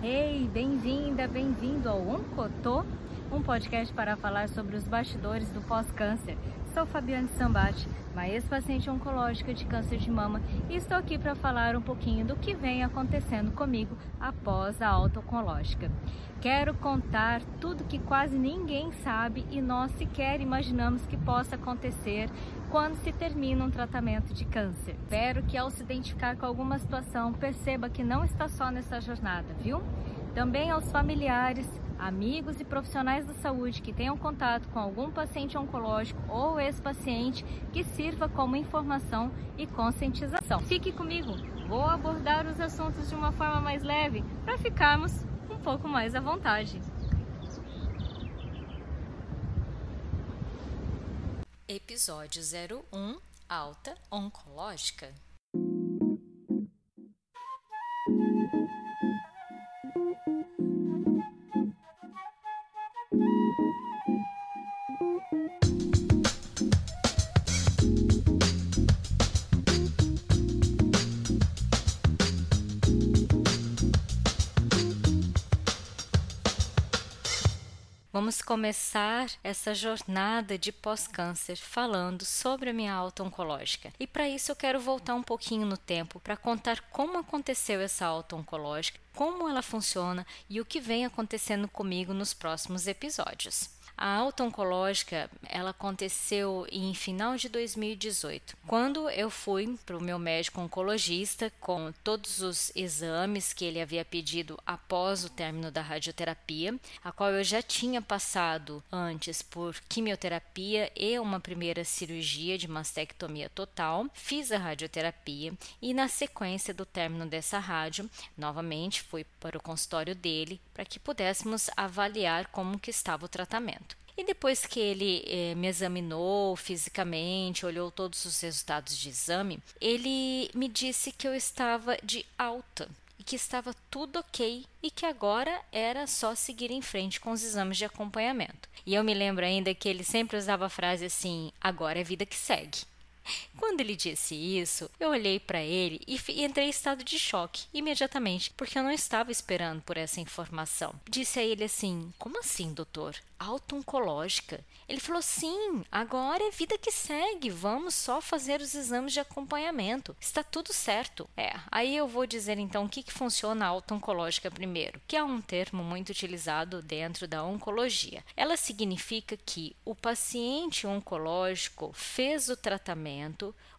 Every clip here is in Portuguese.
Ei, bem-vinda, bem-vindo ao Oncotô, um podcast para falar sobre os bastidores do pós-câncer. Sou Fabiane Sambate, uma ex-paciente oncológica de câncer de mama e estou aqui para falar um pouquinho do que vem acontecendo comigo após a alta oncológica. Quero contar tudo que quase ninguém sabe e nós sequer imaginamos que possa acontecer quando se termina um tratamento de câncer. Espero que ao se identificar com alguma situação perceba que não está só nessa jornada, viu? Também aos familiares, amigos e profissionais da saúde que tenham contato com algum paciente oncológico ou ex-paciente que sirva como informação e conscientização. Fique comigo, vou abordar os assuntos de uma forma mais leve para ficarmos um pouco mais à vontade. Episódio 01 Alta Oncológica Vamos começar essa jornada de pós-câncer falando sobre a minha alta oncológica. E para isso eu quero voltar um pouquinho no tempo para contar como aconteceu essa alta oncológica, como ela funciona e o que vem acontecendo comigo nos próximos episódios. A alta oncológica, ela aconteceu em final de 2018, quando eu fui para o meu médico oncologista com todos os exames que ele havia pedido após o término da radioterapia, a qual eu já tinha passado antes por quimioterapia e uma primeira cirurgia de mastectomia total. Fiz a radioterapia e na sequência do término dessa rádio, novamente fui para o consultório dele para que pudéssemos avaliar como que estava o tratamento. E depois que ele eh, me examinou fisicamente, olhou todos os resultados de exame, ele me disse que eu estava de alta e que estava tudo ok e que agora era só seguir em frente com os exames de acompanhamento. E eu me lembro ainda que ele sempre usava a frase assim: agora é vida que segue. Quando ele disse isso, eu olhei para ele e entrei em estado de choque imediatamente, porque eu não estava esperando por essa informação. Disse a ele assim: Como assim, doutor? Auto-oncológica? Ele falou: Sim, agora é vida que segue, vamos só fazer os exames de acompanhamento. Está tudo certo. É, aí eu vou dizer então o que, que funciona a auto-oncológica primeiro, que é um termo muito utilizado dentro da oncologia. Ela significa que o paciente oncológico fez o tratamento,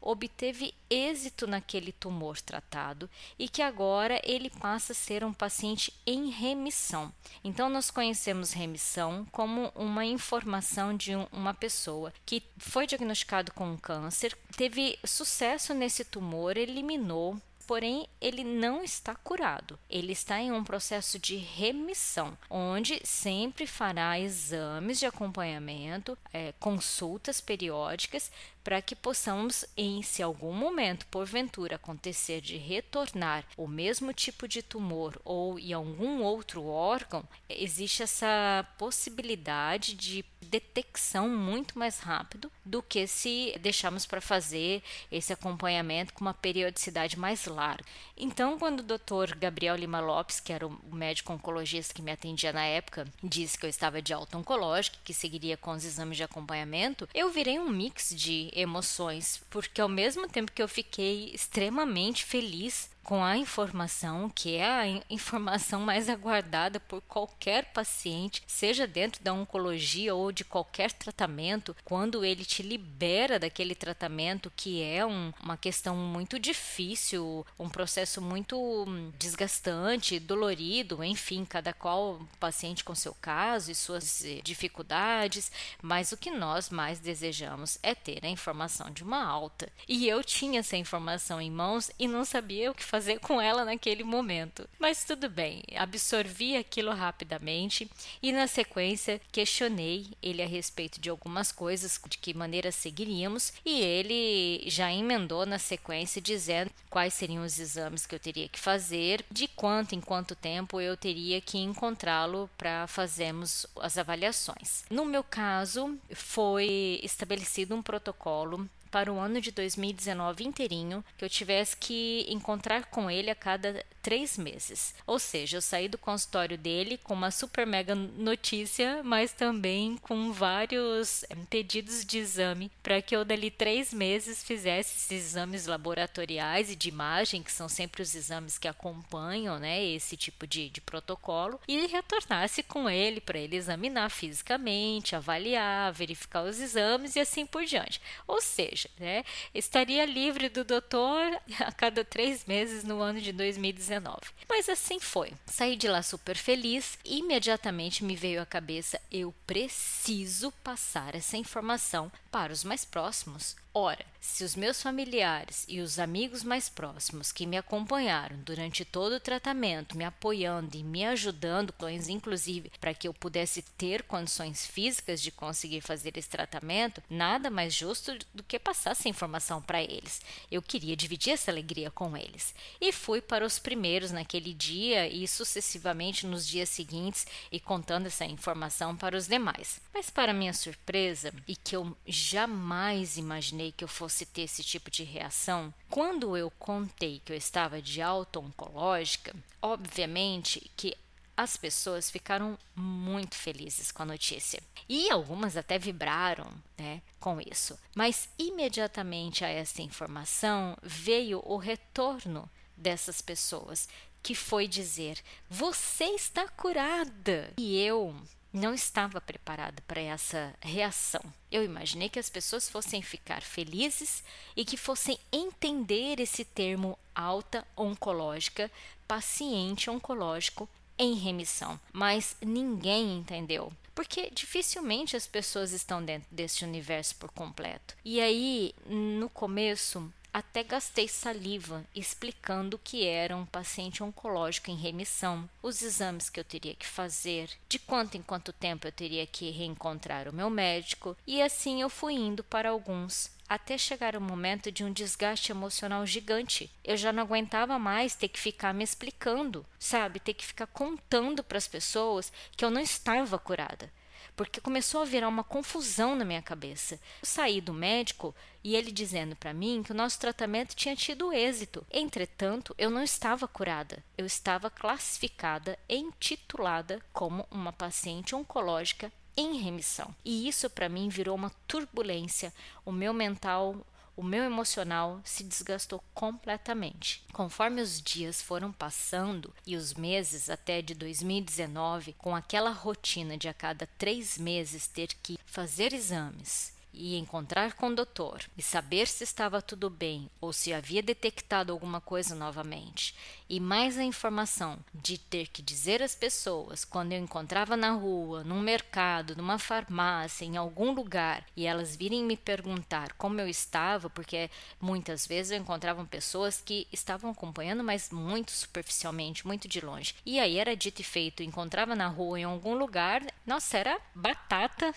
obteve êxito naquele tumor tratado e que agora ele passa a ser um paciente em remissão. Então, nós conhecemos remissão como uma informação de uma pessoa que foi diagnosticado com câncer, teve sucesso nesse tumor, eliminou porém ele não está curado. Ele está em um processo de remissão, onde sempre fará exames de acompanhamento, é, consultas periódicas para que possamos, em se algum momento porventura acontecer de retornar o mesmo tipo de tumor ou em algum outro órgão, existe essa possibilidade de detecção muito mais rápido do que se deixarmos para fazer esse acompanhamento com uma periodicidade mais larga. Então, quando o Dr. Gabriel Lima Lopes, que era o médico oncologista que me atendia na época, disse que eu estava de alta oncológica, que seguiria com os exames de acompanhamento, eu virei um mix de emoções, porque ao mesmo tempo que eu fiquei extremamente feliz com a informação, que é a informação mais aguardada por qualquer paciente, seja dentro da oncologia ou de qualquer tratamento, quando ele te libera daquele tratamento, que é um, uma questão muito difícil, um processo muito hum, desgastante, dolorido, enfim, cada qual paciente com seu caso e suas eh, dificuldades, mas o que nós mais desejamos é ter a informação de uma alta. E eu tinha essa informação em mãos e não sabia o que fazer fazer com ela naquele momento. Mas tudo bem, absorvi aquilo rapidamente e na sequência questionei ele a respeito de algumas coisas, de que maneira seguiríamos, e ele já emendou na sequência dizendo quais seriam os exames que eu teria que fazer, de quanto em quanto tempo eu teria que encontrá-lo para fazermos as avaliações. No meu caso, foi estabelecido um protocolo para o ano de 2019 inteirinho, que eu tivesse que encontrar com ele a cada três meses. Ou seja, eu saí do consultório dele com uma super mega notícia, mas também com vários eh, pedidos de exame para que eu dali três meses fizesse esses exames laboratoriais e de imagem, que são sempre os exames que acompanham né, esse tipo de, de protocolo, e retornasse com ele para ele examinar fisicamente, avaliar, verificar os exames e assim por diante. Ou seja, né, estaria livre do doutor a cada três meses no ano de 2019. Mas assim foi. Saí de lá super feliz e imediatamente me veio à cabeça: eu preciso passar essa informação para os mais próximos. Ora, se os meus familiares e os amigos mais próximos que me acompanharam durante todo o tratamento, me apoiando e me ajudando, inclusive para que eu pudesse ter condições físicas de conseguir fazer esse tratamento, nada mais justo do que passar essa informação para eles. Eu queria dividir essa alegria com eles. E fui para os primeiros naquele dia e sucessivamente nos dias seguintes e contando essa informação para os demais. Mas para minha surpresa, e que eu jamais imaginei que eu fosse ter esse tipo de reação, quando eu contei que eu estava de alta oncológica, obviamente que as pessoas ficaram muito felizes com a notícia. E algumas até vibraram né, com isso. Mas imediatamente a essa informação veio o retorno dessas pessoas, que foi dizer: Você está curada! E eu não estava preparada para essa reação. Eu imaginei que as pessoas fossem ficar felizes e que fossem entender esse termo alta oncológica, paciente oncológico em remissão, mas ninguém entendeu. Porque dificilmente as pessoas estão dentro desse universo por completo. E aí, no começo, até gastei saliva explicando o que era um paciente oncológico em remissão, os exames que eu teria que fazer, de quanto em quanto tempo eu teria que reencontrar o meu médico, e assim eu fui indo para alguns até chegar o momento de um desgaste emocional gigante. Eu já não aguentava mais ter que ficar me explicando, sabe? Ter que ficar contando para as pessoas que eu não estava curada porque começou a virar uma confusão na minha cabeça. Eu saí do médico e ele dizendo para mim que o nosso tratamento tinha tido êxito. Entretanto, eu não estava curada. Eu estava classificada e intitulada como uma paciente oncológica em remissão. E isso para mim virou uma turbulência. O meu mental o meu emocional se desgastou completamente. Conforme os dias foram passando e os meses até de 2019, com aquela rotina de a cada três meses ter que fazer exames, e encontrar com o doutor e saber se estava tudo bem ou se havia detectado alguma coisa novamente, e mais a informação de ter que dizer às pessoas quando eu encontrava na rua, num mercado, numa farmácia, em algum lugar, e elas virem me perguntar como eu estava, porque muitas vezes eu encontrava pessoas que estavam acompanhando, mas muito superficialmente, muito de longe. E aí era dito e feito, encontrava na rua em algum lugar, nossa, era batata.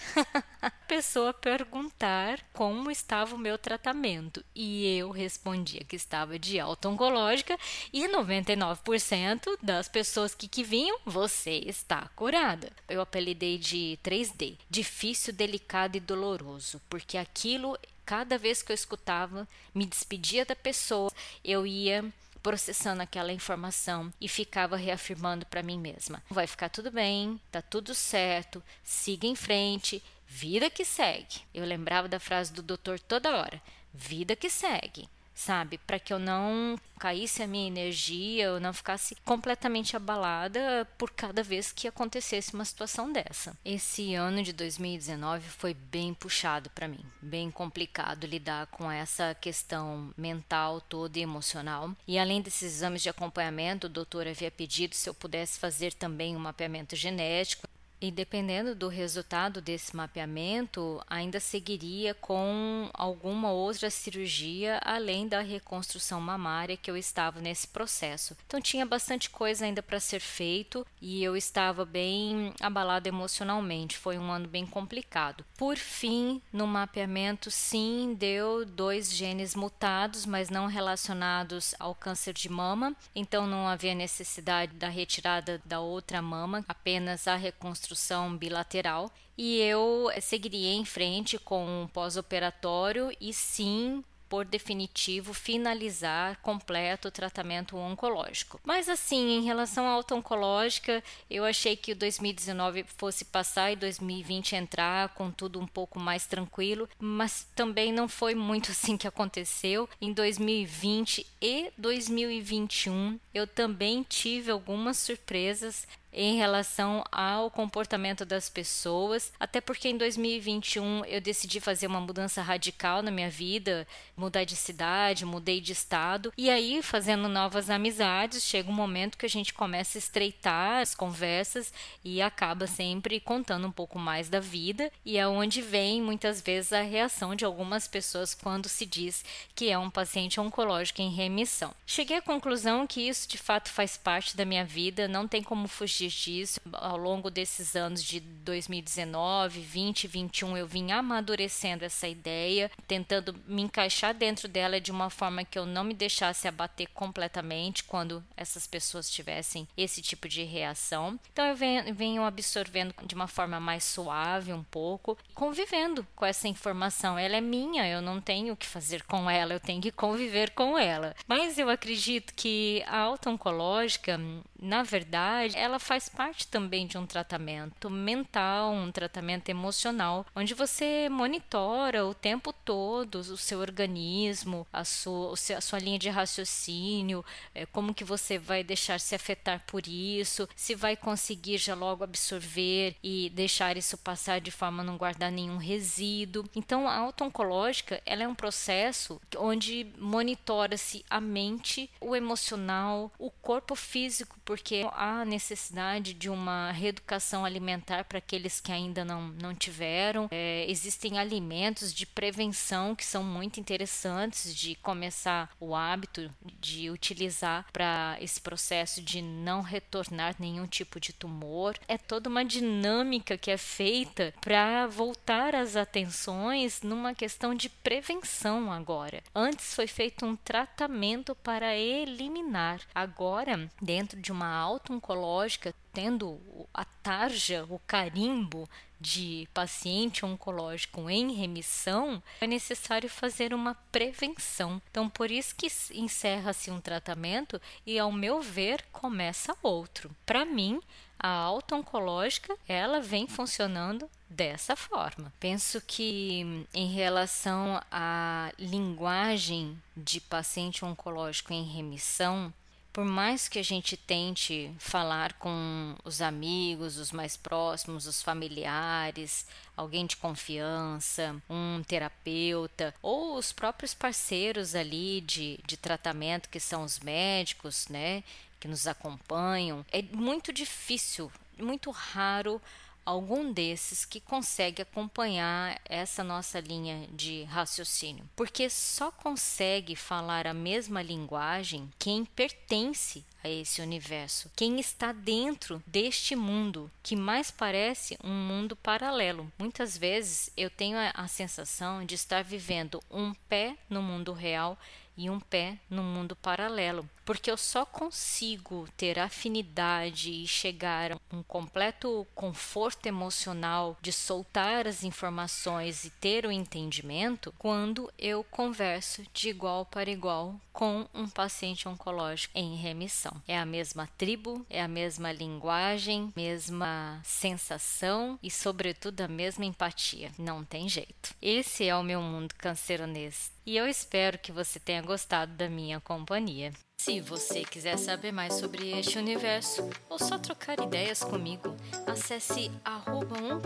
a pessoa perguntar como estava o meu tratamento e eu respondia que estava de alta oncológica e 99% das pessoas que, que vinham, você está curada. Eu apelidei de 3D, difícil, delicado e doloroso, porque aquilo cada vez que eu escutava, me despedia da pessoa, eu ia processando aquela informação e ficava reafirmando para mim mesma: vai ficar tudo bem, tá tudo certo, siga em frente, Vida que segue. Eu lembrava da frase do doutor toda hora: vida que segue sabe? Para que eu não caísse a minha energia, eu não ficasse completamente abalada por cada vez que acontecesse uma situação dessa. Esse ano de 2019 foi bem puxado para mim, bem complicado lidar com essa questão mental toda e emocional. E além desses exames de acompanhamento, o doutor havia pedido se eu pudesse fazer também um mapeamento genético e dependendo do resultado desse mapeamento, ainda seguiria com alguma outra cirurgia além da reconstrução mamária que eu estava nesse processo. Então tinha bastante coisa ainda para ser feito e eu estava bem abalada emocionalmente. Foi um ano bem complicado. Por fim, no mapeamento, sim, deu dois genes mutados, mas não relacionados ao câncer de mama. Então não havia necessidade da retirada da outra mama, apenas a reconstrução reconstrução bilateral e eu seguiria em frente com um pós-operatório e sim por definitivo finalizar completo o tratamento oncológico. Mas assim, em relação à alta oncológica, eu achei que o 2019 fosse passar e 2020 entrar com tudo um pouco mais tranquilo, mas também não foi muito assim que aconteceu. Em 2020 e 2021 eu também tive algumas surpresas em relação ao comportamento das pessoas, até porque em 2021 eu decidi fazer uma mudança radical na minha vida, mudar de cidade, mudei de estado, e aí fazendo novas amizades, chega um momento que a gente começa a estreitar as conversas e acaba sempre contando um pouco mais da vida, e é onde vem muitas vezes a reação de algumas pessoas quando se diz que é um paciente oncológico em remissão. Cheguei à conclusão que isso de fato faz parte da minha vida, não tem como fugir disso. Ao longo desses anos de 2019, 20 21, eu vim amadurecendo essa ideia, tentando me encaixar dentro dela de uma forma que eu não me deixasse abater completamente quando essas pessoas tivessem esse tipo de reação. Então eu venho absorvendo de uma forma mais suave um pouco, convivendo com essa informação. Ela é minha, eu não tenho o que fazer com ela, eu tenho que conviver com ela. Mas eu acredito que a auto-oncológica, na verdade, ela faz faz parte também de um tratamento mental, um tratamento emocional, onde você monitora o tempo todo o seu organismo, a sua, a sua linha de raciocínio, é, como que você vai deixar se afetar por isso, se vai conseguir já logo absorver e deixar isso passar de forma a não guardar nenhum resíduo. Então, a auto-oncológica é um processo onde monitora-se a mente, o emocional, o corpo físico, porque há necessidade necessidade de uma reeducação alimentar para aqueles que ainda não, não tiveram. É, existem alimentos de prevenção que são muito interessantes de começar o hábito de utilizar para esse processo de não retornar nenhum tipo de tumor. É toda uma dinâmica que é feita para voltar as atenções numa questão de prevenção agora. Antes foi feito um tratamento para eliminar. Agora, dentro de uma auto-oncológica, tendo a tarja, o carimbo de paciente oncológico em remissão, é necessário fazer uma prevenção. Então, por isso que encerra-se um tratamento e, ao meu ver, começa outro. Para mim, a auto-oncológica, ela vem funcionando dessa forma. Penso que em relação à linguagem de paciente oncológico em remissão, por mais que a gente tente falar com os amigos, os mais próximos, os familiares, alguém de confiança, um terapeuta ou os próprios parceiros ali de, de tratamento, que são os médicos, né, que nos acompanham, é muito difícil, muito raro algum desses que consegue acompanhar essa nossa linha de raciocínio, porque só consegue falar a mesma linguagem quem pertence a esse universo, quem está dentro deste mundo que mais parece um mundo paralelo. Muitas vezes eu tenho a, sensação de estar vivendo um pé no mundo real e um pé no mundo paralelo, porque eu só consigo ter afinidade e chegar a um completo conforto emocional de soltar as informações e ter o entendimento quando eu converso de igual para igual com um paciente oncológico em remissão. É a mesma tribo, é a mesma linguagem, mesma sensação e, sobretudo, a mesma empatia. Não tem jeito. Esse é o meu mundo canceronês e eu espero que você tenha gostado da minha companhia. Se você quiser saber mais sobre este universo ou só trocar ideias comigo, acesse arroba um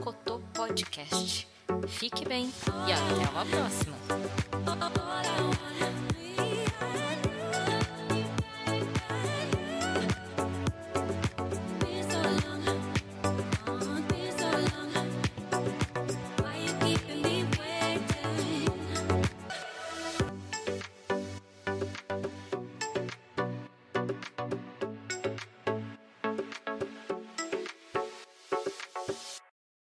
Fique bem e até uma próxima!